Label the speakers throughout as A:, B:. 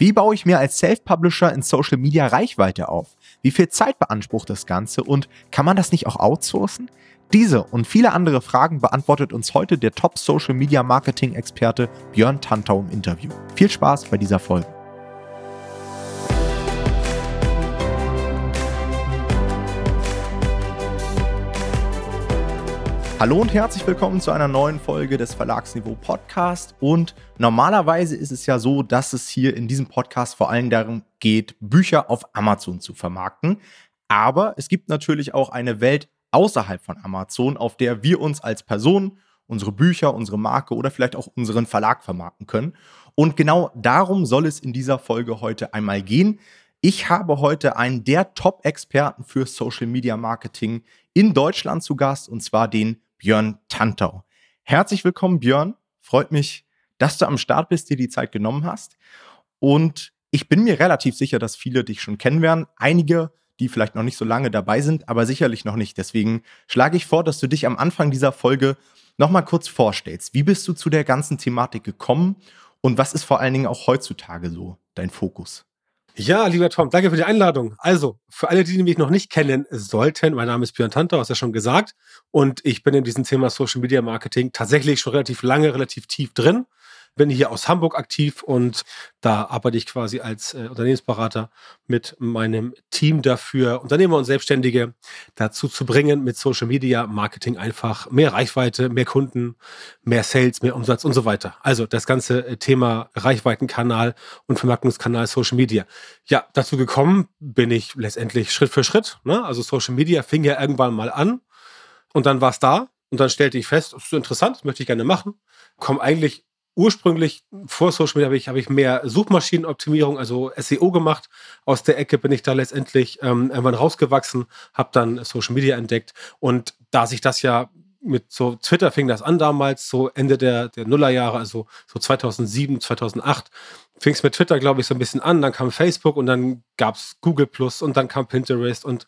A: Wie baue ich mir als Self-Publisher in Social Media Reichweite auf? Wie viel Zeit beansprucht das Ganze und kann man das nicht auch outsourcen? Diese und viele andere Fragen beantwortet uns heute der Top Social Media Marketing Experte Björn Tantau im Interview. Viel Spaß bei dieser Folge. Hallo und herzlich willkommen zu einer neuen Folge des Verlagsniveau Podcast. Und normalerweise ist es ja so, dass es hier in diesem Podcast vor allem darum geht, Bücher auf Amazon zu vermarkten. Aber es gibt natürlich auch eine Welt außerhalb von Amazon, auf der wir uns als Person, unsere Bücher, unsere Marke oder vielleicht auch unseren Verlag vermarkten können. Und genau darum soll es in dieser Folge heute einmal gehen. Ich habe heute einen der Top-Experten für Social Media Marketing in Deutschland zu Gast, und zwar den Björn Tantau. Herzlich willkommen, Björn. Freut mich, dass du am Start bist, dir die Zeit genommen hast. Und ich bin mir relativ sicher, dass viele dich schon kennen werden. Einige, die vielleicht noch nicht so lange dabei sind, aber sicherlich noch nicht. Deswegen schlage ich vor, dass du dich am Anfang dieser Folge nochmal kurz vorstellst. Wie bist du zu der ganzen Thematik gekommen und was ist vor allen Dingen auch heutzutage so dein Fokus?
B: Ja, lieber Tom, danke für die Einladung. Also, für alle, die mich noch nicht kennen sollten, mein Name ist Björn Tanter, hast du ja schon gesagt. Und ich bin in diesem Thema Social Media Marketing tatsächlich schon relativ lange, relativ tief drin bin hier aus Hamburg aktiv und da arbeite ich quasi als äh, Unternehmensberater mit meinem Team dafür, Unternehmer und Selbstständige dazu zu bringen, mit Social Media Marketing einfach mehr Reichweite, mehr Kunden, mehr Sales, mehr Umsatz und so weiter. Also das ganze äh, Thema Reichweitenkanal und Vermarktungskanal Social Media. Ja, dazu gekommen bin ich letztendlich Schritt für Schritt. Ne? Also Social Media fing ja irgendwann mal an und dann war es da. Und dann stellte ich fest, das ist interessant, das möchte ich gerne machen. Komme eigentlich ursprünglich vor Social Media habe ich, habe ich mehr Suchmaschinenoptimierung, also SEO gemacht. Aus der Ecke bin ich da letztendlich ähm, irgendwann rausgewachsen, habe dann Social Media entdeckt. Und da sich das ja mit so Twitter fing das an damals, so Ende der, der Nullerjahre, also so 2007, 2008, fing es mit Twitter, glaube ich, so ein bisschen an. Dann kam Facebook und dann gab es Google Plus und dann kam Pinterest und,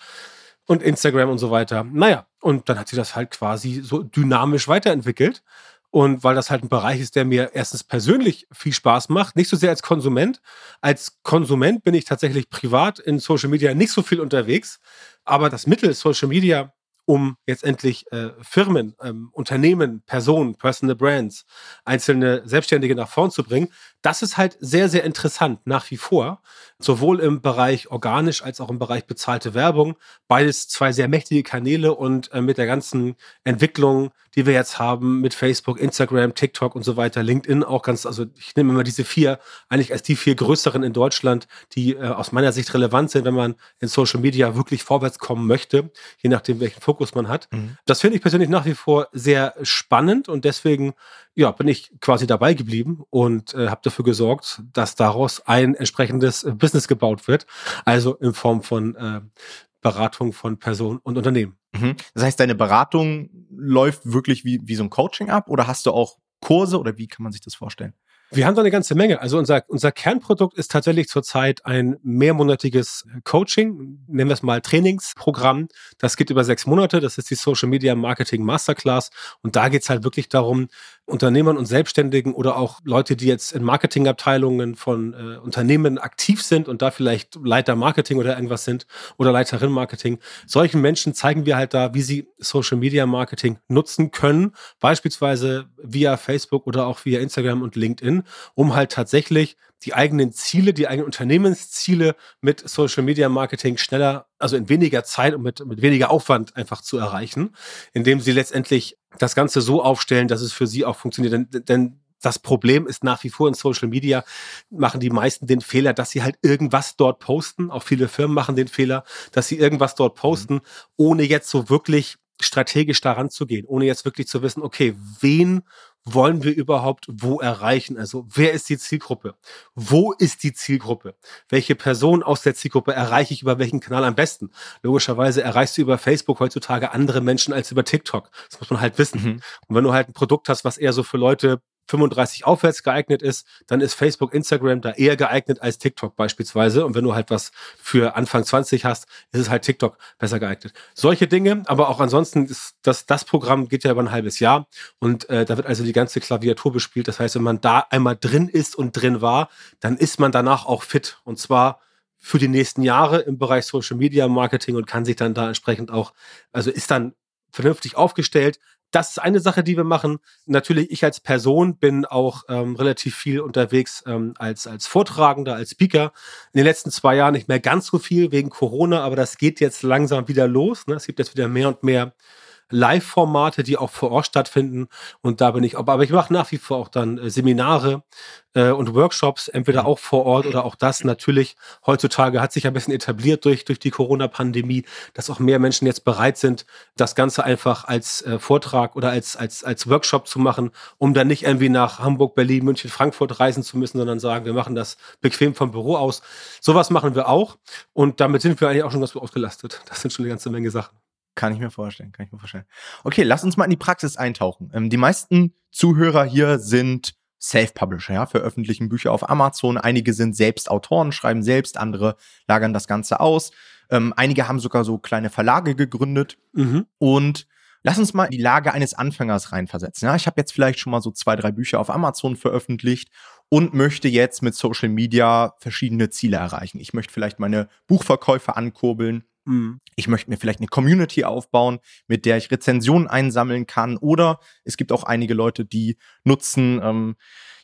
B: und Instagram und so weiter. Naja, und dann hat sich das halt quasi so dynamisch weiterentwickelt. Und weil das halt ein Bereich ist, der mir erstens persönlich viel Spaß macht, nicht so sehr als Konsument. Als Konsument bin ich tatsächlich privat in Social Media nicht so viel unterwegs. Aber das Mittel Social Media um jetzt endlich äh, Firmen, ähm, Unternehmen, Personen, Personal Brands, einzelne Selbstständige nach vorn zu bringen, das ist halt sehr, sehr interessant nach wie vor. Sowohl im Bereich organisch als auch im Bereich bezahlte Werbung. Beides zwei sehr mächtige Kanäle und äh, mit der ganzen Entwicklung, die wir jetzt haben, mit Facebook, Instagram, TikTok und so weiter, LinkedIn auch ganz, also ich nehme immer diese vier eigentlich als die vier größeren in Deutschland, die äh, aus meiner Sicht relevant sind, wenn man in Social Media wirklich vorwärts kommen möchte, je nachdem, welchen Fokus man hat. Mhm. Das finde ich persönlich nach wie vor sehr spannend und deswegen ja, bin ich quasi dabei geblieben und äh, habe dafür gesorgt, dass daraus ein entsprechendes Business gebaut wird. Also in Form von äh, Beratung von Personen und Unternehmen.
A: Mhm. Das heißt, deine Beratung läuft wirklich wie, wie so ein Coaching ab oder hast du auch Kurse oder wie kann man sich das vorstellen?
B: Wir haben da eine ganze Menge. Also unser, unser Kernprodukt ist tatsächlich zurzeit ein mehrmonatiges Coaching, nennen wir es mal Trainingsprogramm. Das geht über sechs Monate. Das ist die Social Media Marketing Masterclass. Und da geht es halt wirklich darum, Unternehmern und Selbstständigen oder auch Leute, die jetzt in Marketingabteilungen von äh, Unternehmen aktiv sind und da vielleicht Leiter Marketing oder irgendwas sind oder Leiterin Marketing. Solchen Menschen zeigen wir halt da, wie sie Social Media Marketing nutzen können, beispielsweise via Facebook oder auch via Instagram und LinkedIn, um halt tatsächlich die eigenen Ziele, die eigenen Unternehmensziele mit Social Media Marketing schneller, also in weniger Zeit und mit, mit weniger Aufwand einfach zu erreichen, indem sie letztendlich das Ganze so aufstellen, dass es für sie auch funktioniert. Denn, denn das Problem ist nach wie vor in Social Media, machen die meisten den Fehler, dass sie halt irgendwas dort posten. Auch viele Firmen machen den Fehler, dass sie irgendwas dort posten, ohne jetzt so wirklich strategisch daran zu gehen, ohne jetzt wirklich zu wissen, okay, wen wollen wir überhaupt wo erreichen? Also wer ist die Zielgruppe? Wo ist die Zielgruppe? Welche Person aus der Zielgruppe erreiche ich über welchen Kanal am besten? Logischerweise erreichst du über Facebook heutzutage andere Menschen als über TikTok. Das muss man halt wissen. Mhm. Und wenn du halt ein Produkt hast, was eher so für Leute 35 aufwärts geeignet ist, dann ist Facebook, Instagram da eher geeignet als TikTok beispielsweise. Und wenn du halt was für Anfang 20 hast, ist es halt TikTok besser geeignet. Solche Dinge, aber auch ansonsten ist das, das Programm geht ja über ein halbes Jahr und äh, da wird also die ganze Klaviatur bespielt. Das heißt, wenn man da einmal drin ist und drin war, dann ist man danach auch fit. Und zwar für die nächsten Jahre im Bereich Social Media Marketing und kann sich dann da entsprechend auch, also ist dann vernünftig aufgestellt. Das ist eine Sache, die wir machen. Natürlich, ich als Person bin auch ähm, relativ viel unterwegs ähm, als, als Vortragender, als Speaker. In den letzten zwei Jahren nicht mehr ganz so viel wegen Corona, aber das geht jetzt langsam wieder los. Ne? Es gibt jetzt wieder mehr und mehr Live-Formate, die auch vor Ort stattfinden. Und da bin ich, aber ich mache nach wie vor auch dann äh, Seminare äh, und Workshops, entweder auch vor Ort oder auch das. Natürlich, heutzutage hat sich ein bisschen etabliert durch, durch die Corona-Pandemie, dass auch mehr Menschen jetzt bereit sind, das Ganze einfach als äh, Vortrag oder als, als, als Workshop zu machen, um dann nicht irgendwie nach Hamburg, Berlin, München, Frankfurt reisen zu müssen, sondern sagen, wir machen das bequem vom Büro aus. Sowas machen wir auch. Und damit sind wir eigentlich auch schon ganz gut ausgelastet. Das sind schon eine ganze Menge Sachen.
A: Kann ich mir vorstellen, kann ich mir vorstellen. Okay, lass uns mal in die Praxis eintauchen. Ähm, die meisten Zuhörer hier sind Self-Publisher, ja, veröffentlichen Bücher auf Amazon. Einige sind selbst Autoren, schreiben selbst, andere lagern das Ganze aus. Ähm, einige haben sogar so kleine Verlage gegründet. Mhm. Und lass uns mal in die Lage eines Anfängers reinversetzen. Ja, ich habe jetzt vielleicht schon mal so zwei, drei Bücher auf Amazon veröffentlicht und möchte jetzt mit Social Media verschiedene Ziele erreichen. Ich möchte vielleicht meine Buchverkäufe ankurbeln. Mhm. Ich möchte mir vielleicht eine Community aufbauen, mit der ich Rezensionen einsammeln kann. Oder es gibt auch einige Leute, die nutzen ähm,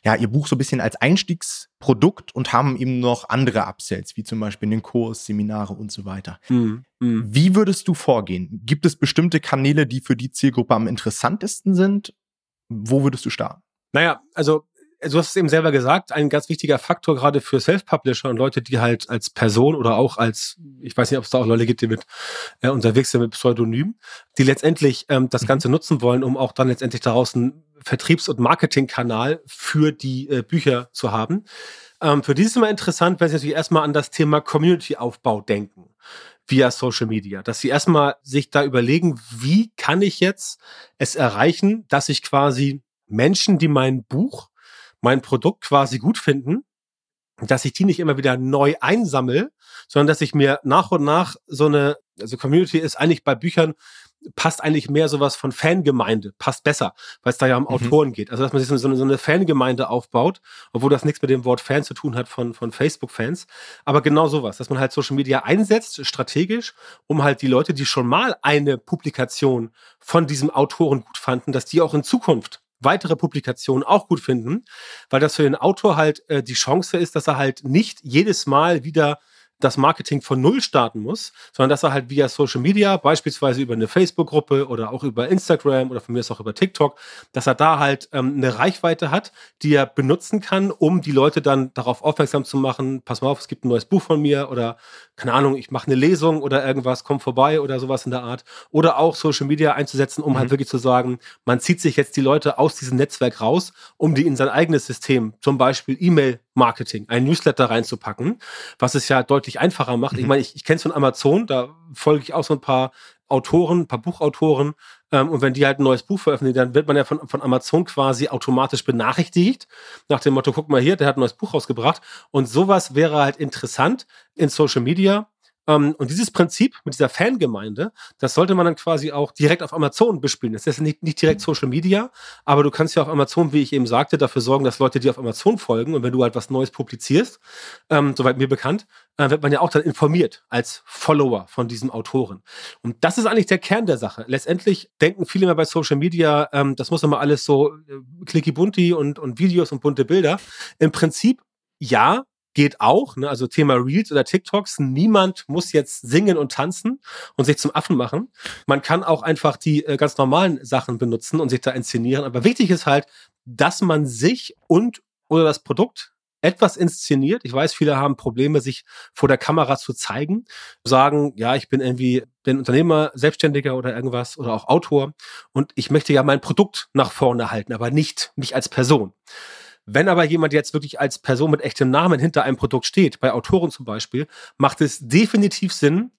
A: ja ihr Buch so ein bisschen als Einstiegsprodukt und haben eben noch andere Upsells, wie zum Beispiel den Kurs, Seminare und so weiter. Mhm. Mhm. Wie würdest du vorgehen? Gibt es bestimmte Kanäle, die für die Zielgruppe am interessantesten sind? Wo würdest du starten?
B: Naja, also du hast es eben selber gesagt, ein ganz wichtiger Faktor gerade für Self-Publisher und Leute, die halt als Person oder auch als, ich weiß nicht, ob es da auch Leute gibt, die mit äh, unterwegs sind mit Pseudonym, die letztendlich ähm, das mhm. Ganze nutzen wollen, um auch dann letztendlich daraus einen Vertriebs- und Marketingkanal für die äh, Bücher zu haben. Ähm, für die ist es immer interessant, wenn Sie natürlich erstmal an das Thema Community-Aufbau denken via Social Media, dass sie erstmal sich da überlegen, wie kann ich jetzt es erreichen, dass ich quasi Menschen, die mein Buch mein Produkt quasi gut finden, dass ich die nicht immer wieder neu einsammel, sondern dass ich mir nach und nach so eine, also Community ist eigentlich bei Büchern passt eigentlich mehr sowas von Fangemeinde, passt besser, weil es da ja um mhm. Autoren geht. Also dass man sich so eine, so eine Fangemeinde aufbaut, obwohl das nichts mit dem Wort Fan zu tun hat von, von Facebook-Fans. Aber genau sowas, dass man halt Social Media einsetzt, strategisch, um halt die Leute, die schon mal eine Publikation von diesem Autoren gut fanden, dass die auch in Zukunft weitere Publikationen auch gut finden, weil das für den Autor halt äh, die Chance ist, dass er halt nicht jedes Mal wieder das Marketing von Null starten muss, sondern dass er halt via Social Media, beispielsweise über eine Facebook-Gruppe oder auch über Instagram oder von mir ist auch über TikTok, dass er da halt ähm, eine Reichweite hat, die er benutzen kann, um die Leute dann darauf aufmerksam zu machen, pass mal auf, es gibt ein neues Buch von mir oder keine Ahnung, ich mache eine Lesung oder irgendwas, komm vorbei oder sowas in der Art. Oder auch Social Media einzusetzen, um halt mhm. halt wirklich zu sagen, man zieht sich jetzt die Leute aus diesem Netzwerk raus, um die in sein eigenes System, zum Beispiel E-Mail-Marketing, ein Newsletter reinzupacken, was es ja deutlich einfacher macht. Mhm. Ich meine, ich, ich kenne es von Amazon, da folge ich auch so ein paar Autoren, ein paar Buchautoren. Ähm, und wenn die halt ein neues Buch veröffentlichen, dann wird man ja von, von Amazon quasi automatisch benachrichtigt. Nach dem Motto, guck mal hier, der hat ein neues Buch rausgebracht. Und sowas wäre halt interessant in Social Media und dieses Prinzip mit dieser Fangemeinde, das sollte man dann quasi auch direkt auf Amazon bespielen. Das ist nicht, nicht direkt Social Media, aber du kannst ja auf Amazon, wie ich eben sagte, dafür sorgen, dass Leute dir auf Amazon folgen. Und wenn du halt was Neues publizierst, ähm, soweit mir bekannt, äh, wird man ja auch dann informiert als Follower von diesem Autoren. Und das ist eigentlich der Kern der Sache. Letztendlich denken viele mehr bei Social Media, ähm, das muss immer alles so äh, clicky bunti und, und Videos und bunte Bilder. Im Prinzip ja, geht auch, ne? also Thema Reels oder TikToks. Niemand muss jetzt singen und tanzen und sich zum Affen machen. Man kann auch einfach die äh, ganz normalen Sachen benutzen und sich da inszenieren. Aber wichtig ist halt, dass man sich und oder das Produkt etwas inszeniert. Ich weiß, viele haben Probleme, sich vor der Kamera zu zeigen, sagen, ja, ich bin irgendwie bin Unternehmer, Selbstständiger oder irgendwas oder auch Autor und ich möchte ja mein Produkt nach vorne halten, aber nicht mich als Person. Wenn aber jemand jetzt wirklich als Person mit echtem Namen hinter einem Produkt steht, bei Autoren zum Beispiel, macht es definitiv Sinn,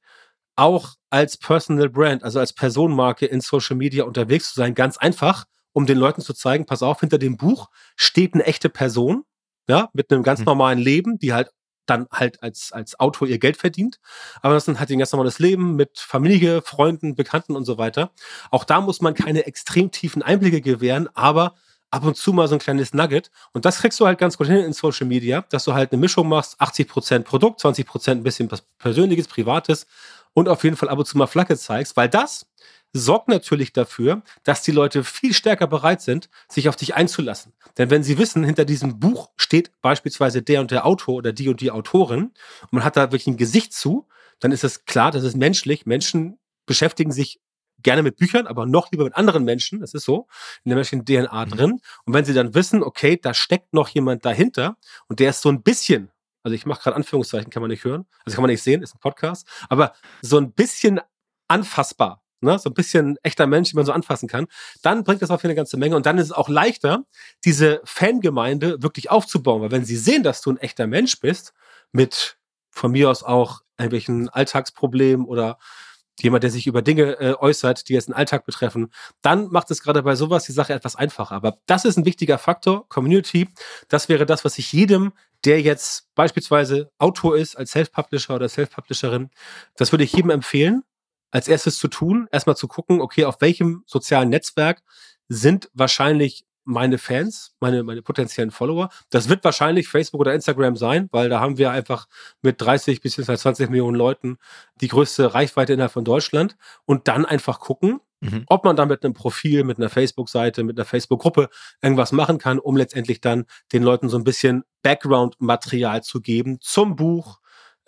B: auch als Personal Brand, also als Personenmarke in Social Media unterwegs zu sein. Ganz einfach, um den Leuten zu zeigen, pass auf, hinter dem Buch steht eine echte Person, ja, mit einem ganz mhm. normalen Leben, die halt dann halt als, als Autor ihr Geld verdient. Aber das ist halt ein ganz normales Leben mit Familie, Freunden, Bekannten und so weiter. Auch da muss man keine extrem tiefen Einblicke gewähren, aber ab und zu mal so ein kleines Nugget. Und das kriegst du halt ganz gut hin in Social Media, dass du halt eine Mischung machst, 80% Produkt, 20% ein bisschen was Persönliches, Privates und auf jeden Fall ab und zu mal Flagge zeigst, weil das sorgt natürlich dafür, dass die Leute viel stärker bereit sind, sich auf dich einzulassen. Denn wenn sie wissen, hinter diesem Buch steht beispielsweise der und der Autor oder die und die Autorin und man hat da wirklich ein Gesicht zu, dann ist es klar, das ist menschlich. Menschen beschäftigen sich gerne mit Büchern, aber noch lieber mit anderen Menschen. Das ist so in der menschlichen DNA mhm. drin. Und wenn sie dann wissen, okay, da steckt noch jemand dahinter und der ist so ein bisschen, also ich mache gerade Anführungszeichen, kann man nicht hören, also kann man nicht sehen, ist ein Podcast, aber so ein bisschen anfassbar ne, so ein bisschen echter Mensch, den man so anfassen kann, dann bringt das auf eine ganze Menge und dann ist es auch leichter, diese Fangemeinde wirklich aufzubauen, weil wenn sie sehen, dass du ein echter Mensch bist, mit von mir aus auch irgendwelchen Alltagsproblemen oder jemand, der sich über Dinge äh, äußert, die jetzt den Alltag betreffen, dann macht es gerade bei sowas die Sache etwas einfacher. Aber das ist ein wichtiger Faktor, Community. Das wäre das, was ich jedem, der jetzt beispielsweise Autor ist, als Self-Publisher oder Self-Publisherin, das würde ich jedem empfehlen, als erstes zu tun, erstmal zu gucken, okay, auf welchem sozialen Netzwerk sind wahrscheinlich meine Fans, meine, meine potenziellen Follower. Das wird wahrscheinlich Facebook oder Instagram sein, weil da haben wir einfach mit 30 bis 20 Millionen Leuten die größte Reichweite innerhalb von Deutschland und dann einfach gucken, mhm. ob man da mit einem Profil, mit einer Facebook-Seite, mit einer Facebook-Gruppe irgendwas machen kann, um letztendlich dann den Leuten so ein bisschen Background-Material zu geben zum Buch,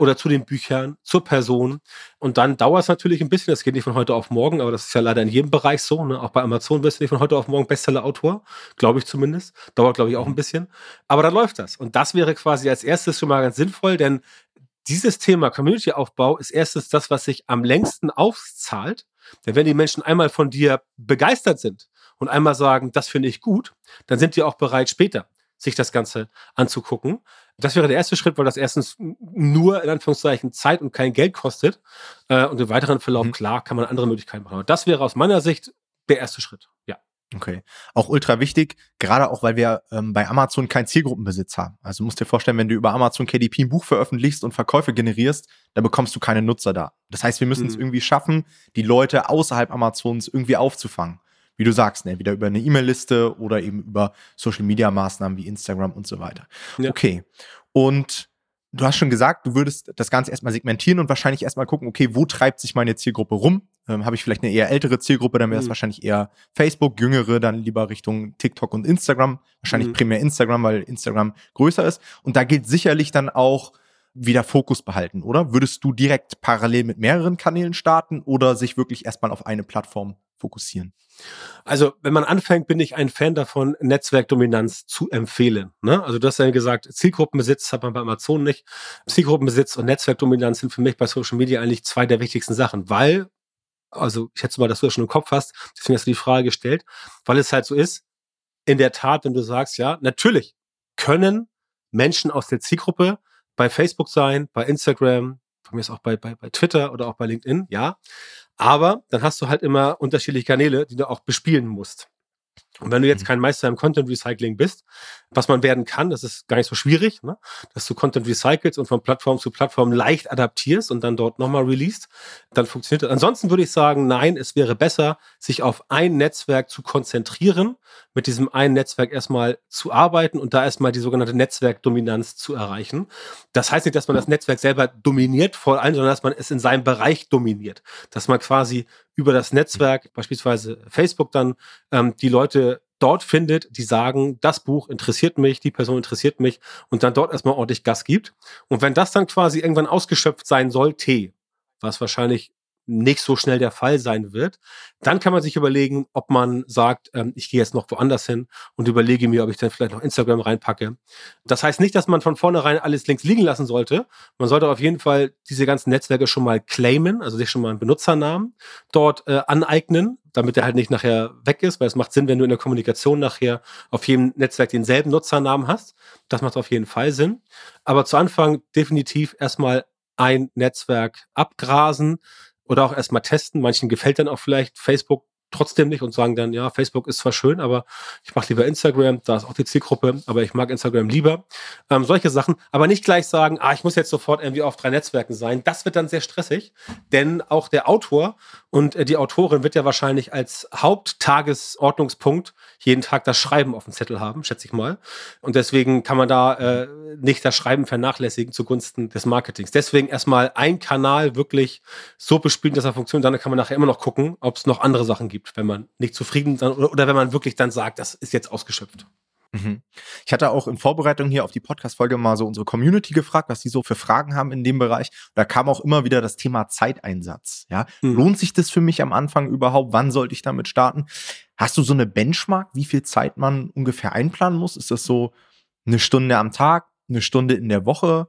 B: oder zu den Büchern, zur Person. Und dann dauert es natürlich ein bisschen, das geht nicht von heute auf morgen, aber das ist ja leider in jedem Bereich so. Ne? Auch bei Amazon wirst du nicht von heute auf morgen Bestseller-Autor, glaube ich zumindest. Dauert, glaube ich, auch ein bisschen. Aber dann läuft das. Und das wäre quasi als erstes schon mal ganz sinnvoll, denn dieses Thema Community-Aufbau ist erstens das, was sich am längsten auszahlt. Denn wenn die Menschen einmal von dir begeistert sind und einmal sagen, das finde ich gut, dann sind die auch bereit, später sich das Ganze anzugucken. Das wäre der erste Schritt, weil das erstens nur in Anführungszeichen Zeit und kein Geld kostet. Äh, und im weiteren Verlauf, mhm. klar, kann man andere Möglichkeiten machen. Aber das wäre aus meiner Sicht der erste Schritt. Ja.
A: Okay. Auch ultra wichtig, gerade auch, weil wir ähm, bei Amazon keinen Zielgruppenbesitz haben. Also musst dir vorstellen, wenn du über Amazon KDP ein Buch veröffentlichst und Verkäufe generierst, dann bekommst du keine Nutzer da. Das heißt, wir müssen es mhm. irgendwie schaffen, die Leute außerhalb Amazons irgendwie aufzufangen wie du sagst, ne, wieder über eine E-Mail-Liste oder eben über Social-Media-Maßnahmen wie Instagram und so weiter. Ja. Okay. Und du hast schon gesagt, du würdest das Ganze erstmal segmentieren und wahrscheinlich erstmal gucken, okay, wo treibt sich meine Zielgruppe rum? Ähm, Habe ich vielleicht eine eher ältere Zielgruppe, dann wäre es mhm. wahrscheinlich eher Facebook, jüngere dann lieber Richtung TikTok und Instagram. Wahrscheinlich mhm. primär Instagram, weil Instagram größer ist. Und da geht sicherlich dann auch wieder Fokus behalten, oder? Würdest du direkt parallel mit mehreren Kanälen starten oder sich wirklich erstmal auf eine Plattform fokussieren?
B: Also, wenn man anfängt, bin ich ein Fan davon, Netzwerkdominanz zu empfehlen. Ne? Also, du hast ja gesagt, Zielgruppenbesitz hat man bei Amazon nicht. Zielgruppenbesitz und Netzwerkdominanz sind für mich bei Social Media eigentlich zwei der wichtigsten Sachen, weil, also ich schätze mal, dass du das schon im Kopf hast, deswegen hast du die Frage gestellt, weil es halt so ist, in der Tat, wenn du sagst, ja, natürlich können Menschen aus der Zielgruppe bei Facebook sein, bei Instagram, von mir ist auch bei, bei, bei Twitter oder auch bei LinkedIn, ja. Aber dann hast du halt immer unterschiedliche Kanäle, die du auch bespielen musst. Und wenn du jetzt mhm. kein Meister im Content Recycling bist, was man werden kann, das ist gar nicht so schwierig, ne? dass du Content recycelst und von Plattform zu Plattform leicht adaptierst und dann dort nochmal released, dann funktioniert das. Ansonsten würde ich sagen, nein, es wäre besser, sich auf ein Netzwerk zu konzentrieren, mit diesem einen Netzwerk erstmal zu arbeiten und da erstmal die sogenannte Netzwerkdominanz zu erreichen. Das heißt nicht, dass man das Netzwerk selber dominiert vor allem, sondern dass man es in seinem Bereich dominiert. Dass man quasi über das Netzwerk, beispielsweise Facebook, dann ähm, die Leute dort findet, die sagen, das Buch interessiert mich, die Person interessiert mich und dann dort erstmal ordentlich Gas gibt. Und wenn das dann quasi irgendwann ausgeschöpft sein sollte, was wahrscheinlich nicht so schnell der Fall sein wird, dann kann man sich überlegen, ob man sagt, ähm, ich gehe jetzt noch woanders hin und überlege mir, ob ich dann vielleicht noch Instagram reinpacke. Das heißt nicht, dass man von vornherein alles links liegen lassen sollte. Man sollte auf jeden Fall diese ganzen Netzwerke schon mal claimen, also sich schon mal einen Benutzernamen dort äh, aneignen, damit er halt nicht nachher weg ist, weil es macht Sinn, wenn du in der Kommunikation nachher auf jedem Netzwerk denselben Nutzernamen hast. Das macht auf jeden Fall Sinn. Aber zu Anfang definitiv erstmal ein Netzwerk abgrasen, oder auch erstmal testen. Manchen gefällt dann auch vielleicht Facebook trotzdem nicht und sagen dann, ja, Facebook ist zwar schön, aber ich mache lieber Instagram, da ist auch die Zielgruppe, aber ich mag Instagram lieber. Ähm, solche Sachen, aber nicht gleich sagen, ah, ich muss jetzt sofort irgendwie auf drei Netzwerken sein. Das wird dann sehr stressig, denn auch der Autor und äh, die Autorin wird ja wahrscheinlich als Haupttagesordnungspunkt jeden Tag das Schreiben auf dem Zettel haben, schätze ich mal. Und deswegen kann man da äh, nicht das Schreiben vernachlässigen zugunsten des Marketings. Deswegen erstmal ein Kanal wirklich so bespielen, dass er funktioniert. Dann kann man nachher immer noch gucken, ob es noch andere Sachen gibt, wenn man nicht zufrieden ist oder, oder wenn man wirklich dann sagt, das ist jetzt ausgeschöpft.
A: Mhm. Ich hatte auch in Vorbereitung hier auf die Podcast-Folge mal so unsere Community gefragt, was die so für Fragen haben in dem Bereich. Da kam auch immer wieder das Thema Zeiteinsatz. Ja, mhm. lohnt sich das für mich am Anfang überhaupt? Wann sollte ich damit starten? Hast du so eine Benchmark, wie viel Zeit man ungefähr einplanen muss? Ist das so eine Stunde am Tag, eine Stunde in der Woche?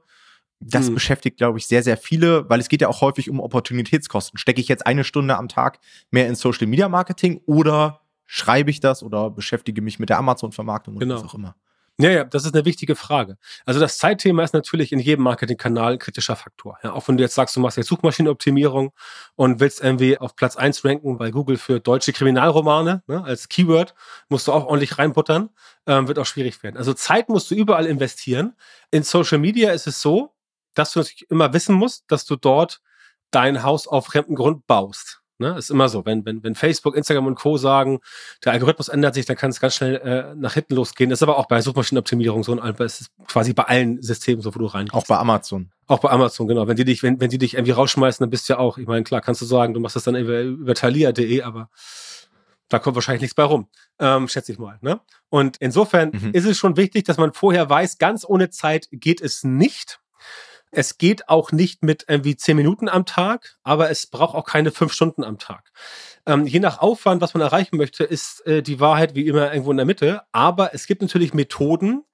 A: Das mhm. beschäftigt, glaube ich, sehr, sehr viele, weil es geht ja auch häufig um Opportunitätskosten. Stecke ich jetzt eine Stunde am Tag mehr in Social Media Marketing oder schreibe ich das oder beschäftige mich mit der Amazon-Vermarktung
B: genau. oder was auch immer. Ja, ja, das ist eine wichtige Frage. Also das Zeitthema ist natürlich in jedem Marketingkanal ein kritischer Faktor. Ja, auch wenn du jetzt sagst, du machst jetzt Suchmaschinenoptimierung und willst irgendwie auf Platz eins ranken bei Google für deutsche Kriminalromane ne, als Keyword, musst du auch ordentlich reinbuttern, ähm, wird auch schwierig werden. Also Zeit musst du überall investieren. In Social Media ist es so, dass du natürlich immer wissen musst, dass du dort dein Haus auf fremden Grund baust. Ne? Ist immer so. Wenn, wenn, wenn Facebook, Instagram und Co. sagen, der Algorithmus ändert sich, dann kann es ganz schnell äh, nach hinten losgehen. Das ist aber auch bei Suchmaschinenoptimierung so und es ist quasi bei allen Systemen so, wo du rein.
A: Auch bei Amazon.
B: Auch bei Amazon, genau. Wenn die dich, wenn, wenn die dich irgendwie rausschmeißen, dann bist du ja auch, ich meine, klar, kannst du sagen, du machst das dann über, über thalia.de, aber da kommt wahrscheinlich nichts bei rum, ähm, schätze ich mal. Ne? Und insofern mhm. ist es schon wichtig, dass man vorher weiß, ganz ohne Zeit geht es nicht. Es geht auch nicht mit irgendwie zehn Minuten am Tag, aber es braucht auch keine fünf Stunden am Tag. Ähm, je nach Aufwand, was man erreichen möchte, ist äh, die Wahrheit wie immer irgendwo in der Mitte. Aber es gibt natürlich Methoden,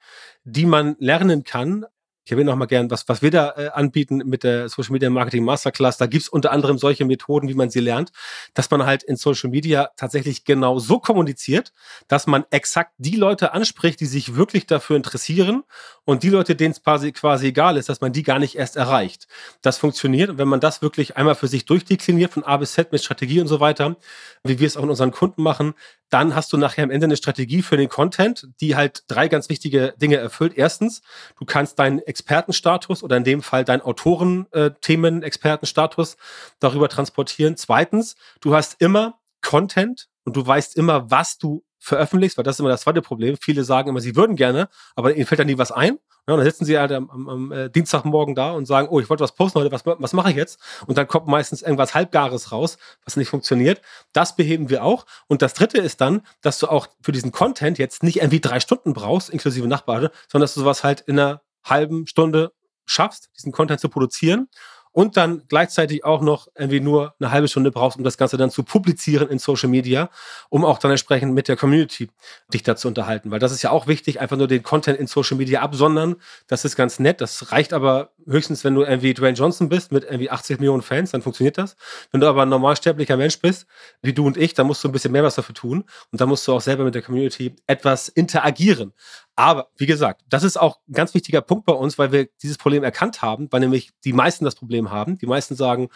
B: die man lernen kann, ich erwähne noch mal gern, was, was wir da äh, anbieten mit der Social Media Marketing Masterclass. Da gibt's unter anderem solche Methoden, wie man sie lernt, dass man halt in Social Media tatsächlich genau so kommuniziert, dass man exakt die Leute anspricht, die sich wirklich dafür interessieren und die Leute, denen es quasi, quasi egal ist, dass man die gar nicht erst erreicht. Das funktioniert und wenn man das wirklich einmal für sich durchdekliniert von A bis Z mit Strategie und so weiter, wie wir es auch in unseren Kunden machen, dann hast du nachher am Ende eine Strategie für den Content, die halt drei ganz wichtige Dinge erfüllt. Erstens, du kannst deinen Expertenstatus oder in dem Fall deinen Autoren-Themen-Expertenstatus darüber transportieren. Zweitens, du hast immer Content und du weißt immer, was du veröffentlichst, weil das ist immer das zweite Problem. Viele sagen immer, sie würden gerne, aber ihnen fällt dann nie was ein. Ja, dann sitzen sie halt am, am, am äh, Dienstagmorgen da und sagen, oh, ich wollte was posten heute, was, was mache ich jetzt? Und dann kommt meistens irgendwas Halbgares raus, was nicht funktioniert. Das beheben wir auch. Und das dritte ist dann, dass du auch für diesen Content jetzt nicht irgendwie drei Stunden brauchst, inklusive Nachbade, sondern dass du sowas halt in einer halben Stunde schaffst, diesen Content zu produzieren und dann gleichzeitig auch noch irgendwie nur eine halbe Stunde brauchst, um das Ganze dann zu publizieren in Social Media, um auch dann entsprechend mit der Community dich da zu unterhalten. Weil das ist ja auch wichtig, einfach nur den Content in Social Media absondern. Das ist ganz nett. Das reicht aber höchstens, wenn du irgendwie Dwayne Johnson bist mit irgendwie 80 Millionen Fans, dann funktioniert das. Wenn du aber ein normalsterblicher Mensch bist, wie du und ich, dann musst du ein bisschen mehr was dafür tun. Und dann musst du auch selber mit der Community etwas interagieren. Aber wie gesagt, das ist auch ein ganz wichtiger Punkt bei uns, weil wir dieses Problem erkannt haben, weil nämlich die meisten das Problem haben. Die meisten sagen,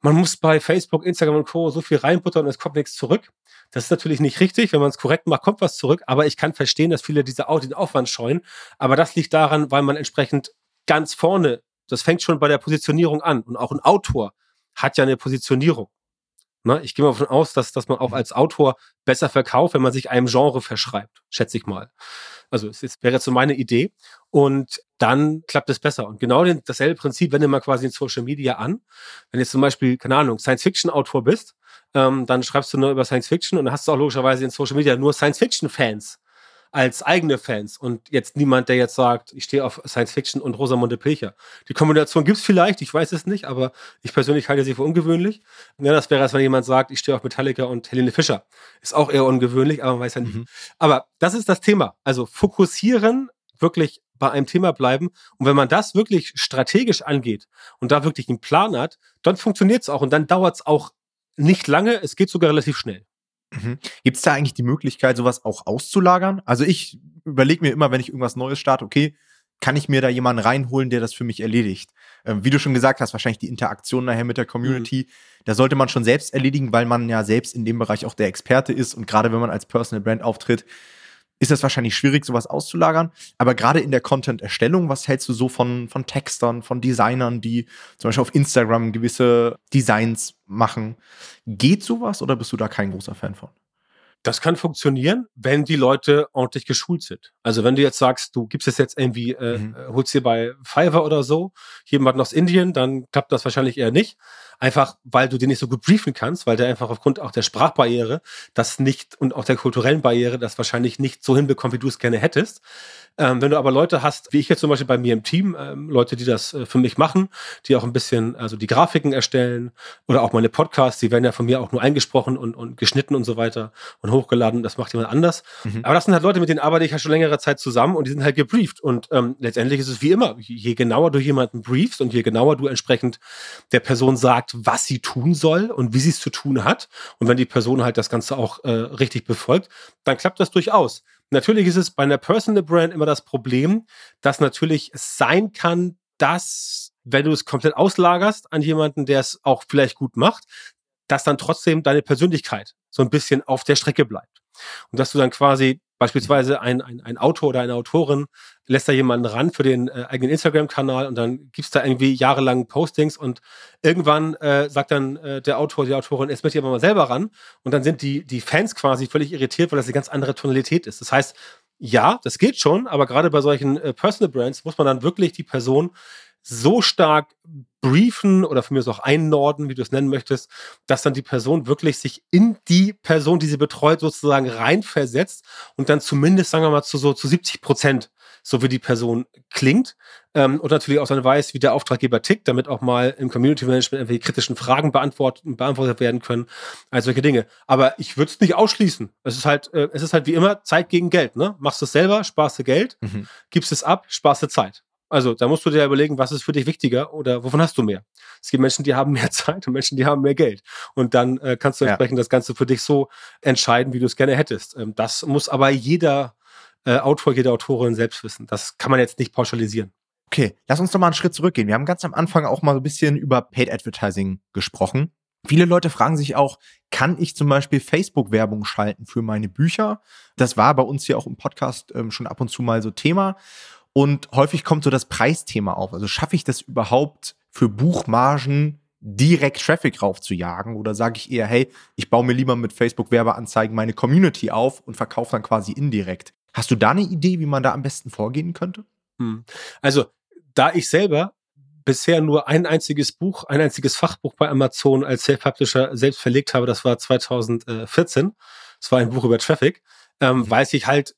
B: man muss bei Facebook, Instagram und Co. so viel reinbuttern und es kommt nichts zurück. Das ist natürlich nicht richtig. Wenn man es korrekt macht, kommt was zurück. Aber ich kann verstehen, dass viele diese, Aufwand scheuen. Aber das liegt daran, weil man entsprechend ganz vorne, das fängt schon bei der Positionierung an. Und auch ein Autor hat ja eine Positionierung. Ne? Ich gehe mal davon aus, dass, dass man auch als Autor besser verkauft, wenn man sich einem Genre verschreibt, schätze ich mal. Also es ist, wäre jetzt so meine Idee. Und dann klappt es besser. Und genau den, dasselbe Prinzip wende man quasi in Social Media an. Wenn jetzt zum Beispiel, keine Ahnung, Science-Fiction-Autor bist, ähm, dann schreibst du nur über Science-Fiction und dann hast du auch logischerweise in Social Media nur Science-Fiction-Fans als eigene Fans und jetzt niemand, der jetzt sagt, ich stehe auf Science Fiction und Rosamunde Pilcher. Die Kombination gibt es vielleicht, ich weiß es nicht, aber ich persönlich halte sie für ungewöhnlich. Ja, das wäre, als wenn jemand sagt, ich stehe auf Metallica und Helene Fischer. Ist auch eher ungewöhnlich, aber man weiß ja nicht. Mhm. Aber das ist das Thema. Also fokussieren, wirklich bei einem Thema bleiben. Und wenn man das wirklich strategisch angeht und da wirklich einen Plan hat, dann funktioniert es auch und dann dauert es auch nicht lange, es geht sogar relativ schnell.
A: Mhm. Gibt es da eigentlich die Möglichkeit, sowas auch auszulagern? Also ich überlege mir immer, wenn ich irgendwas Neues starte, okay, kann ich mir da jemanden reinholen, der das für mich erledigt? äh, wie du schon gesagt hast, wahrscheinlich die Interaktion nachher mit der Community, mhm. da sollte man schon selbst erledigen, weil man ja selbst in dem Bereich auch der Experte ist und gerade wenn man als Personal Brand auftritt, ist es wahrscheinlich schwierig, sowas auszulagern. Aber gerade in der Content-Erstellung, was hältst du so von, von Textern, von Designern, die zum Beispiel auf Instagram gewisse Designs machen? Geht sowas oder bist du da kein großer Fan von?
B: Das kann funktionieren, wenn die Leute ordentlich geschult sind. Also wenn du jetzt sagst, du gibst es jetzt irgendwie, äh, mhm. Holst dir bei Fiverr oder so jemanden aus Indien, dann klappt das wahrscheinlich eher nicht. Einfach, weil du den nicht so gut briefen kannst, weil der einfach aufgrund auch der Sprachbarriere das nicht und auch der kulturellen Barriere das wahrscheinlich nicht so hinbekommt, wie du es gerne hättest. Ähm, wenn du aber Leute hast, wie ich jetzt zum Beispiel bei mir im Team, ähm, Leute, die das äh, für mich machen, die auch ein bisschen, also die Grafiken erstellen oder auch meine Podcasts, die werden ja von mir auch nur eingesprochen und, und geschnitten und so weiter und hochgeladen. Das macht jemand anders. Mhm. Aber das sind halt Leute, mit denen arbeite ich ja schon längere Zeit zusammen und die sind halt gebrieft. Und ähm, letztendlich ist es wie immer, je genauer du jemanden briefst und je genauer du entsprechend der Person sagt, was sie tun soll und wie sie es zu tun hat. Und wenn die Person halt das Ganze auch äh, richtig befolgt, dann klappt das durchaus. Natürlich ist es bei einer Personal Brand immer das Problem, dass natürlich es sein kann, dass, wenn du es komplett auslagerst an jemanden, der es auch vielleicht gut macht, dass dann trotzdem deine Persönlichkeit so ein bisschen auf der Strecke bleibt. Und dass du dann quasi Beispielsweise ein, ein, ein Autor oder eine Autorin lässt da jemanden ran für den äh, eigenen Instagram-Kanal und dann gibt's da irgendwie jahrelang Postings und irgendwann äh, sagt dann äh, der Autor, die Autorin, jetzt möchte ich aber mal selber ran und dann sind die, die Fans quasi völlig irritiert, weil das eine ganz andere Tonalität ist. Das heißt, ja, das geht schon, aber gerade bei solchen äh, Personal Brands muss man dann wirklich die Person so stark briefen oder von mir aus auch einnorden, wie du es nennen möchtest, dass dann die Person wirklich sich in die Person, die sie betreut, sozusagen reinversetzt und dann zumindest, sagen wir mal, zu so zu 70 Prozent, so wie die Person klingt. Ähm, und natürlich auch dann weiß, wie der Auftraggeber tickt, damit auch mal im Community Management irgendwelche kritischen Fragen beantwortet, beantwortet werden können, all solche Dinge. Aber ich würde es nicht ausschließen. Es ist halt, äh, es ist halt wie immer Zeit gegen Geld, ne? Machst du es selber, sparst du Geld, mhm. gibst es ab, sparst du Zeit. Also da musst du dir überlegen, was ist für dich wichtiger oder wovon hast du mehr. Es gibt Menschen, die haben mehr Zeit und Menschen, die haben mehr Geld. Und dann äh, kannst du entsprechend ja. das Ganze für dich so entscheiden, wie du es gerne hättest. Ähm, das muss aber jeder äh, Autor, jede Autorin selbst wissen. Das kann man jetzt nicht pauschalisieren.
A: Okay, lass uns doch mal einen Schritt zurückgehen. Wir haben ganz am Anfang auch mal so ein bisschen über Paid Advertising gesprochen. Viele Leute fragen sich auch, kann ich zum Beispiel Facebook-Werbung schalten für meine Bücher? Das war bei uns hier auch im Podcast ähm, schon ab und zu mal so Thema. Und häufig kommt so das Preisthema auf. Also schaffe ich das überhaupt für Buchmargen direkt Traffic raufzujagen? Oder sage ich eher, hey, ich baue mir lieber mit Facebook-Werbeanzeigen meine Community auf und verkaufe dann quasi indirekt? Hast du da eine Idee, wie man da am besten vorgehen könnte?
B: Hm. Also, da ich selber bisher nur ein einziges Buch, ein einziges Fachbuch bei Amazon als Self-Publisher selbst verlegt habe, das war 2014. Das war ein Buch über Traffic. Ähm, mhm. weiß ich halt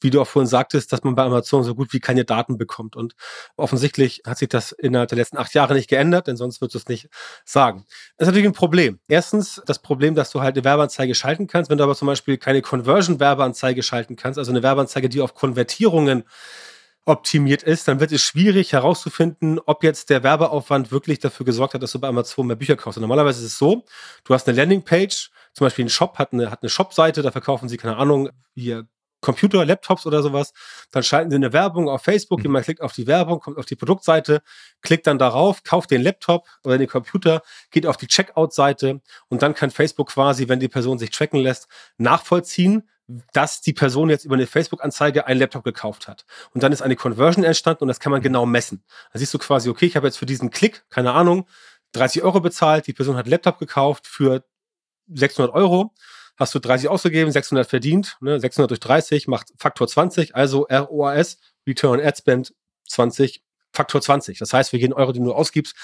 B: wie du auch vorhin sagtest, dass man bei Amazon so gut wie keine Daten bekommt. Und offensichtlich hat sich das innerhalb der letzten acht Jahre nicht geändert, denn sonst würdest du es nicht sagen. Das ist natürlich ein Problem. Erstens das Problem, dass du halt eine Werbeanzeige schalten kannst. Wenn du aber zum Beispiel keine Conversion-Werbeanzeige schalten kannst, also eine Werbeanzeige, die auf Konvertierungen optimiert ist, dann wird es schwierig herauszufinden, ob jetzt der Werbeaufwand wirklich dafür gesorgt hat, dass du bei Amazon mehr Bücher kaufst. Und normalerweise ist es so, du hast eine Landingpage, zum Beispiel ein Shop hat eine, hat eine Shop-Seite, da verkaufen sie, keine Ahnung, hier Computer, Laptops oder sowas, dann schalten sie eine Werbung auf Facebook, mhm. jemand klickt auf die Werbung, kommt auf die Produktseite, klickt dann darauf, kauft den Laptop oder den Computer, geht auf die Checkout-Seite und dann kann Facebook quasi, wenn die Person sich tracken lässt, nachvollziehen, dass die Person jetzt über eine Facebook-Anzeige einen Laptop gekauft hat. Und dann ist eine Conversion entstanden und das kann man genau messen. Da siehst du quasi, okay, ich habe jetzt für diesen Klick, keine Ahnung, 30 Euro bezahlt, die Person hat einen Laptop gekauft für 600 Euro hast du 30 ausgegeben, 600 verdient, ne? 600 durch 30 macht Faktor 20, also ROAS, Return Ad Spend 20, Faktor 20. Das heißt, für jeden Euro, den du ausgibst,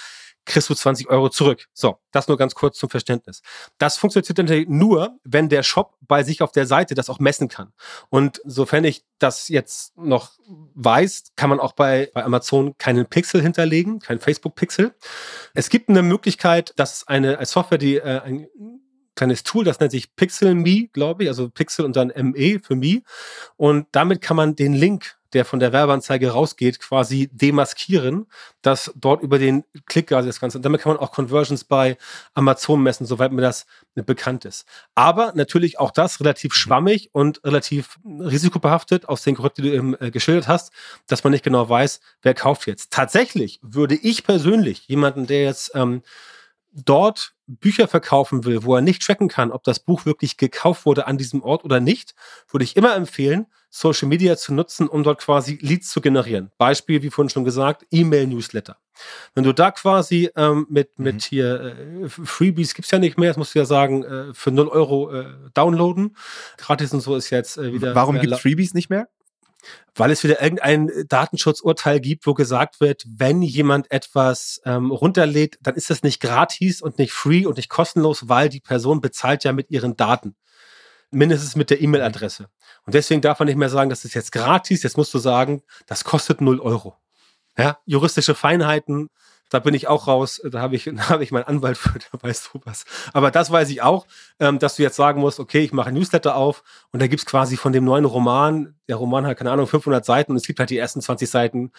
B: kriegst du 20 Euro zurück. So, das nur ganz kurz zum Verständnis. Das funktioniert natürlich nur, wenn der Shop bei sich auf der Seite das auch messen kann. Und sofern ich das jetzt noch weiß, kann man auch bei, bei Amazon keinen Pixel hinterlegen, keinen Facebook-Pixel. Es gibt eine Möglichkeit, dass eine, eine Software, die äh, ein kleines Tool, das nennt sich Pixel Me, glaube ich, also Pixel und dann ME für Me. Und damit kann man den Link der von der Werbeanzeige rausgeht, quasi demaskieren, dass dort über den Klick quasi das Ganze. Und damit kann man auch Conversions bei Amazon messen, soweit mir das bekannt ist. Aber natürlich auch das relativ mhm. schwammig und relativ risikobehaftet aus den Gründen, die du eben äh, geschildert hast, dass man nicht genau weiß, wer kauft jetzt. Tatsächlich würde ich persönlich jemanden, der jetzt ähm, dort Bücher verkaufen will, wo er nicht tracken kann, ob das Buch wirklich gekauft wurde an diesem Ort oder nicht, würde ich immer empfehlen, Social Media zu nutzen, um dort quasi Leads zu generieren. Beispiel, wie vorhin schon gesagt, E-Mail-Newsletter. Wenn du da quasi ähm, mit, mhm. mit hier äh, Freebies gibt's ja nicht mehr, das musst du ja sagen, äh, für 0 Euro äh, downloaden. Gratis und so ist jetzt äh, wieder.
A: Warum gibt's Freebies nicht mehr?
B: Weil es wieder irgendein Datenschutzurteil gibt, wo gesagt wird, wenn jemand etwas ähm, runterlädt, dann ist das nicht gratis und nicht free und nicht kostenlos, weil die Person bezahlt ja mit ihren Daten. Mindestens mit der E-Mail-Adresse. Und deswegen darf man nicht mehr sagen, das ist jetzt gratis, jetzt musst du sagen, das kostet 0 Euro. Ja, juristische Feinheiten, da bin ich auch raus. Da habe ich, da hab ich meinen Anwalt für, da weißt du was. Aber das weiß ich auch, ähm, dass du jetzt sagen musst, okay, ich mache ein Newsletter auf und da gibt's quasi von dem neuen Roman, der Roman hat, keine Ahnung, 500 Seiten und es gibt halt die ersten 20 Seiten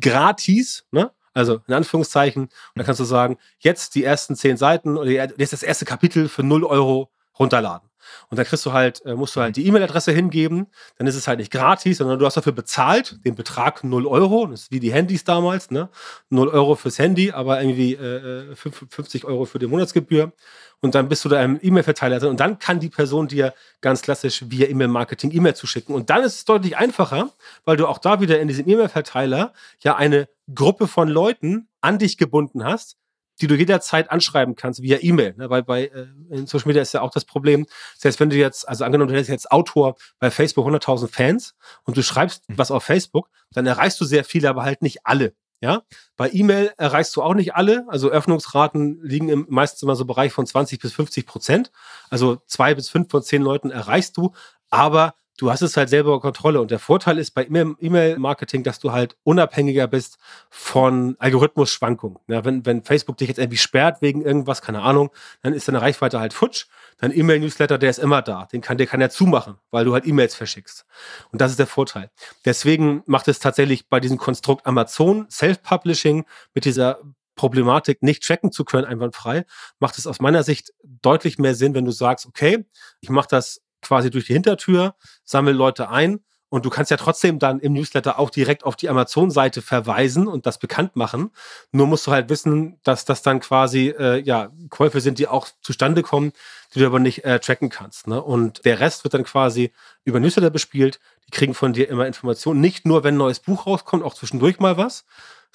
B: gratis, ne? Also in Anführungszeichen. Und dann kannst du sagen, jetzt die ersten 10 Seiten oder jetzt das erste Kapitel für 0 Euro runterladen. Und dann kriegst du halt, äh, musst du halt die E-Mail-Adresse hingeben. Dann ist es halt nicht gratis, sondern du hast dafür bezahlt, den Betrag 0 Euro. Das ist wie die Handys damals, ne? 0 Euro fürs Handy, aber irgendwie äh, 50 äh, Euro für die Monatsgebühr. Und dann bist du da im E-Mail-Verteiler drin. Und dann kann die Person dir ganz klassisch via E-Mail-Marketing E-Mail zuschicken. Und dann ist es deutlich einfacher, weil du auch da wieder in diesem E-Mail-Verteiler ja eine Gruppe von Leuten an dich gebunden hast, die du jederzeit anschreiben kannst via E-Mail. Ne? Weil bei äh, in Social Media ist ja auch das Problem, das heißt, wenn du jetzt, also angenommen, du hättest jetzt Autor bei Facebook 100.000 Fans und du schreibst mhm. was auf Facebook, dann erreichst du sehr viele, aber halt nicht alle. Ja, bei E-Mail erreichst du auch nicht alle. Also Öffnungsraten liegen im meistens immer so im Bereich von 20 bis 50 Prozent. Also zwei bis fünf von zehn Leuten erreichst du, aber du hast es halt selber unter Kontrolle. Und der Vorteil ist bei E-Mail-Marketing, dass du halt unabhängiger bist von Algorithmus-Schwankungen. Ja, wenn, wenn Facebook dich jetzt irgendwie sperrt wegen irgendwas, keine Ahnung, dann ist deine Reichweite halt futsch. Dein E-Mail-Newsletter, der ist immer da. Den kann, der kann ja zumachen, weil du halt E-Mails verschickst. Und das ist der Vorteil. Deswegen macht es tatsächlich bei diesem Konstrukt Amazon Self-Publishing mit dieser Problematik nicht tracken zu können, einwandfrei, macht es aus meiner Sicht deutlich mehr Sinn, wenn du sagst, okay, ich mache das quasi durch die Hintertür, sammel Leute ein und du kannst ja trotzdem dann im Newsletter auch direkt auf die Amazon-Seite verweisen und das bekannt machen. Nur musst du halt wissen, dass das dann quasi äh, ja Käufe sind, die auch zustande kommen, die du aber nicht äh, tracken kannst. Ne? Und der Rest wird dann quasi über Newsletter bespielt. Die kriegen von dir immer Informationen. Nicht nur, wenn ein neues Buch rauskommt, auch zwischendurch mal was.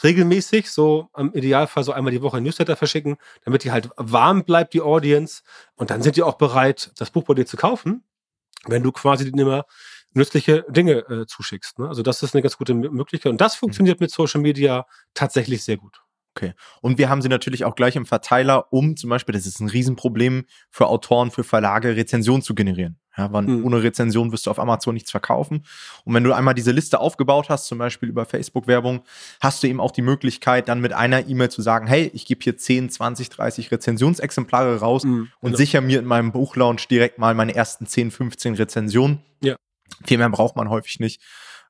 B: Regelmäßig, so im Idealfall so einmal die Woche ein Newsletter verschicken, damit die halt warm bleibt, die Audience. Und dann sind die auch bereit, das Buch bei dir zu kaufen wenn du quasi denen immer nützliche Dinge äh, zuschickst. Ne? Also das ist eine ganz gute Möglichkeit. Und das mhm. funktioniert mit Social Media tatsächlich sehr gut.
A: Okay. Und wir haben sie natürlich auch gleich im Verteiler, um zum Beispiel, das ist ein Riesenproblem für Autoren, für Verlage, Rezensionen zu generieren. Ja, weil mhm. ohne Rezension wirst du auf Amazon nichts verkaufen. Und wenn du einmal diese Liste aufgebaut hast, zum Beispiel über Facebook-Werbung, hast du eben auch die Möglichkeit, dann mit einer E-Mail zu sagen, hey, ich gebe hier 10, 20, 30 Rezensionsexemplare raus mhm, und genau. sichere mir in meinem Buchlaunch direkt mal meine ersten 10, 15 Rezensionen. Ja. Viel mehr braucht man häufig nicht.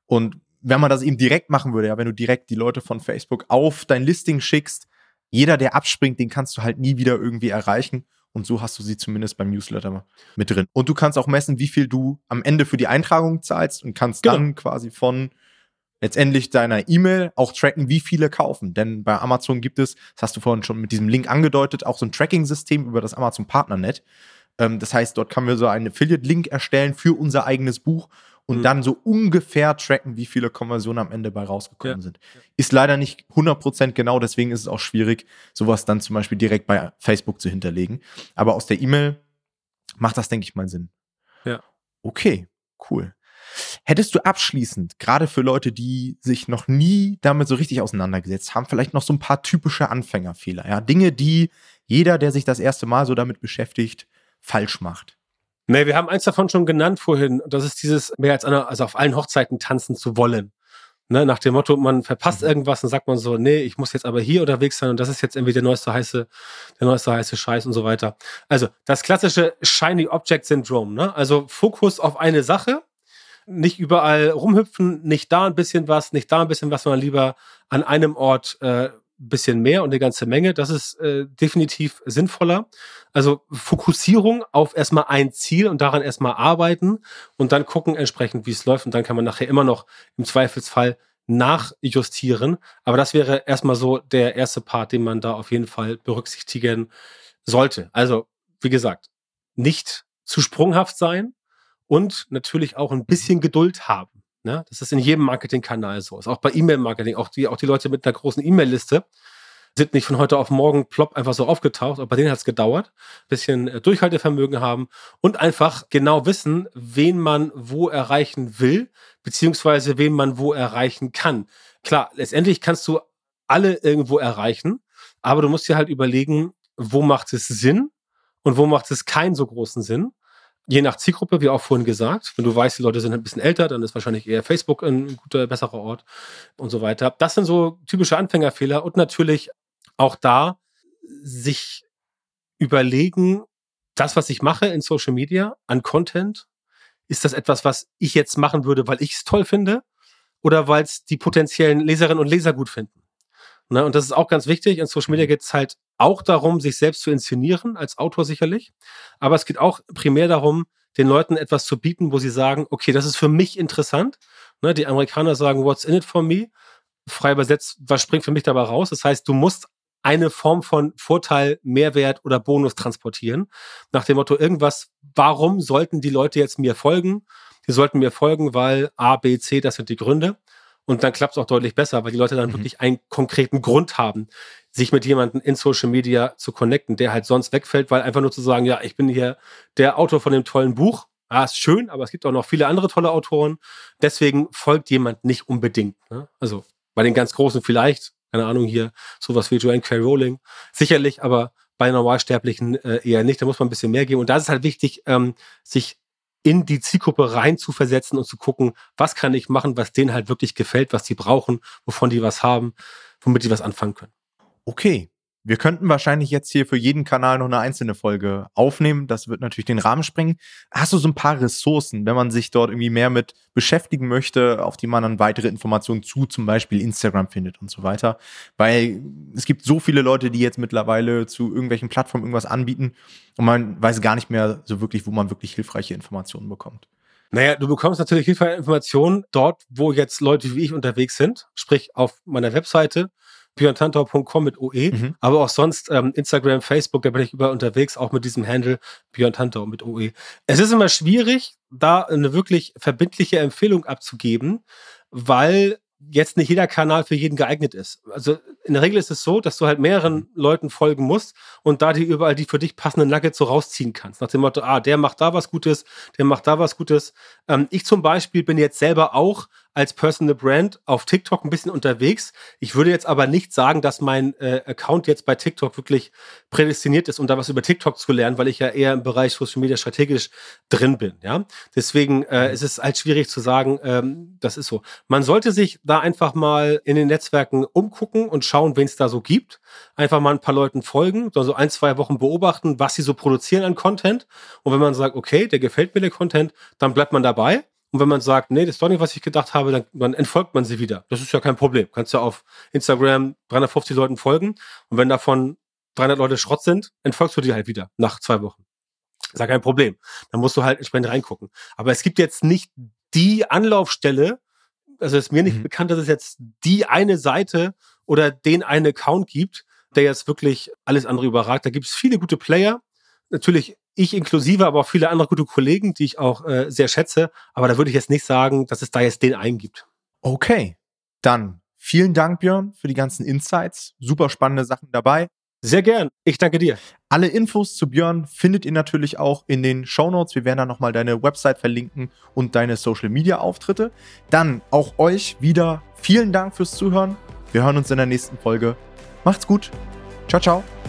A: Und wenn man das eben direkt machen würde, ja, wenn du direkt die Leute von Facebook auf dein Listing schickst, jeder, der abspringt, den kannst du halt nie wieder irgendwie erreichen. Und so hast du sie zumindest beim Newsletter mit drin. Und du kannst auch messen, wie viel du am Ende für die Eintragung zahlst und kannst genau. dann quasi von letztendlich deiner E-Mail auch tracken, wie viele kaufen. Denn bei Amazon gibt es, das hast du vorhin schon mit diesem Link angedeutet, auch so ein Tracking-System über das Amazon Partnernet. Ähm, das heißt, dort können wir so einen Affiliate-Link erstellen für unser eigenes Buch und mhm. dann so ungefähr tracken, wie viele Konversionen am Ende bei rausgekommen ja. sind. Ist leider nicht 100% genau, deswegen ist es auch schwierig, sowas dann zum Beispiel direkt bei Facebook zu hinterlegen. Aber aus der E-Mail macht das, denke ich, mal Sinn. Ja. Okay, cool. Hättest du abschließend, gerade für Leute, die sich noch nie damit so richtig auseinandergesetzt haben, vielleicht noch so ein paar typische Anfängerfehler, ja, Dinge, die jeder, der sich das erste Mal so damit beschäftigt, falsch macht?
B: Nee, wir haben eins davon schon genannt vorhin. Das ist dieses, mehr als einer, also auf allen Hochzeiten tanzen zu wollen. Ne, nach dem Motto, man verpasst mhm. irgendwas, dann sagt man so, nee, ich muss jetzt aber hier unterwegs sein und das ist jetzt irgendwie der neueste heiße, der neueste heiße Scheiß und so weiter. Also das klassische Shiny Object Syndrome, ne? Also Fokus auf eine Sache, nicht überall rumhüpfen, nicht da ein bisschen was, nicht da ein bisschen was, sondern lieber an einem Ort äh, bisschen mehr und eine ganze Menge. Das ist äh, definitiv sinnvoller. Also Fokussierung auf erstmal ein Ziel und daran erstmal arbeiten und dann gucken entsprechend, wie es läuft. Und dann kann man nachher immer noch im Zweifelsfall nachjustieren. Aber das wäre erstmal so der erste Part, den man da auf jeden Fall berücksichtigen sollte. Also, wie gesagt, nicht zu sprunghaft sein und natürlich auch ein bisschen Geduld haben. Ne? Das ist in jedem Marketingkanal so. Ist auch bei E-Mail-Marketing. Auch die, auch die Leute mit einer großen E-Mail-Liste sind nicht von heute auf morgen plopp einfach so aufgetaucht. Aber bei denen hat es gedauert. Bisschen äh, Durchhaltevermögen haben und einfach genau wissen, wen man wo erreichen will, beziehungsweise wen man wo erreichen kann. Klar, letztendlich kannst du alle irgendwo erreichen, aber du musst dir halt überlegen, wo macht es Sinn und wo macht es keinen so großen Sinn. Je nach Zielgruppe, wie auch vorhin gesagt, wenn du weißt, die Leute sind ein bisschen älter, dann ist wahrscheinlich eher Facebook ein guter, besserer Ort und so weiter. Das sind so typische Anfängerfehler und natürlich auch da sich überlegen, das, was ich mache in Social Media an Content, ist das etwas, was ich jetzt machen würde, weil ich es toll finde oder weil es die potenziellen Leserinnen und Leser gut finden? Ne? Und das ist auch ganz wichtig. In Social Media geht es halt auch darum, sich selbst zu inszenieren, als Autor sicherlich. Aber es geht auch primär darum, den Leuten etwas zu bieten, wo sie sagen, okay, das ist für mich interessant. Ne, die Amerikaner sagen, what's in it for me? Frei übersetzt, was springt für mich dabei raus? Das heißt, du musst eine Form von Vorteil, Mehrwert oder Bonus transportieren. Nach dem Motto, irgendwas, warum sollten die Leute jetzt mir folgen? Die sollten mir folgen, weil A, B, C, das sind die Gründe. Und dann klappt es auch deutlich besser, weil die Leute dann mhm. wirklich einen konkreten Grund haben, sich mit jemandem in Social Media zu connecten, der halt sonst wegfällt, weil einfach nur zu sagen, ja, ich bin hier der Autor von dem tollen Buch. Ah, ist schön, aber es gibt auch noch viele andere tolle Autoren. Deswegen folgt jemand nicht unbedingt. Ne? Also bei den ganz Großen vielleicht, keine Ahnung hier, sowas wie Joanne K. Rowling. Sicherlich, aber bei Normalsterblichen äh, eher nicht. Da muss man ein bisschen mehr geben. Und da ist halt wichtig, ähm, sich in die Zielgruppe rein zu versetzen und zu gucken, was kann ich machen, was denen halt wirklich gefällt, was die brauchen, wovon die was haben, womit die was anfangen können.
A: Okay, wir könnten wahrscheinlich jetzt hier für jeden Kanal noch eine einzelne Folge aufnehmen. Das wird natürlich den Rahmen sprengen. Hast du so ein paar Ressourcen, wenn man sich dort irgendwie mehr mit beschäftigen möchte, auf die man dann weitere Informationen zu zum Beispiel Instagram findet und so weiter? Weil es gibt so viele Leute, die jetzt mittlerweile zu irgendwelchen Plattformen irgendwas anbieten und man weiß gar nicht mehr so wirklich, wo man wirklich hilfreiche Informationen bekommt.
B: Naja, du bekommst natürlich hilfreiche Informationen dort, wo jetzt Leute wie ich unterwegs sind, sprich auf meiner Webseite björntantau.com mit OE, mhm. aber auch sonst ähm, Instagram, Facebook, da bin ich überall unterwegs, auch mit diesem Handle Björn Tantau mit OE. Es ist immer schwierig, da eine wirklich verbindliche Empfehlung abzugeben, weil jetzt nicht jeder Kanal für jeden geeignet ist. Also in der Regel ist es so, dass du halt mehreren Leuten folgen musst und da die überall die für dich passenden Nuggets so rausziehen kannst. Nach dem Motto, ah, der macht da was Gutes, der macht da was Gutes. Ähm, ich zum Beispiel bin jetzt selber auch als Personal Brand auf TikTok ein bisschen unterwegs. Ich würde jetzt aber nicht sagen, dass mein äh, Account jetzt bei TikTok wirklich prädestiniert ist, um da was über TikTok zu lernen, weil ich ja eher im Bereich Social Media strategisch drin bin. Ja, deswegen äh, mhm. ist es halt schwierig zu sagen, ähm, das ist so. Man sollte sich da einfach mal in den Netzwerken umgucken und schauen, wen es da so gibt. Einfach mal ein paar Leuten folgen, so also ein, zwei Wochen beobachten, was sie so produzieren an Content. Und wenn man sagt, okay, der gefällt mir der Content, dann bleibt man dabei und wenn man sagt, nee, das ist doch nicht, was ich gedacht habe, dann, dann entfolgt man sie wieder. Das ist ja kein Problem. Kannst ja auf Instagram 350 Leuten folgen und wenn davon 300 Leute Schrott sind, entfolgst du die halt wieder nach zwei Wochen. ist ja kein Problem. Dann musst du halt entsprechend reingucken. Aber es gibt jetzt nicht die Anlaufstelle, also ist mir nicht mhm. bekannt, dass es jetzt die eine Seite oder den einen Account gibt, der jetzt wirklich alles andere überragt. Da gibt es viele gute Player. Natürlich ich inklusive, aber auch viele andere gute Kollegen, die ich auch äh, sehr schätze. Aber da würde ich jetzt nicht sagen, dass es da jetzt den einen gibt.
A: Okay, dann vielen Dank, Björn, für die ganzen Insights. Super spannende Sachen dabei.
B: Sehr gern. Ich danke dir.
A: Alle Infos zu Björn findet ihr natürlich auch in den Show Notes. Wir werden da nochmal deine Website verlinken und deine Social Media Auftritte. Dann auch euch wieder vielen Dank fürs Zuhören. Wir hören uns in der nächsten Folge. Macht's gut. Ciao, ciao.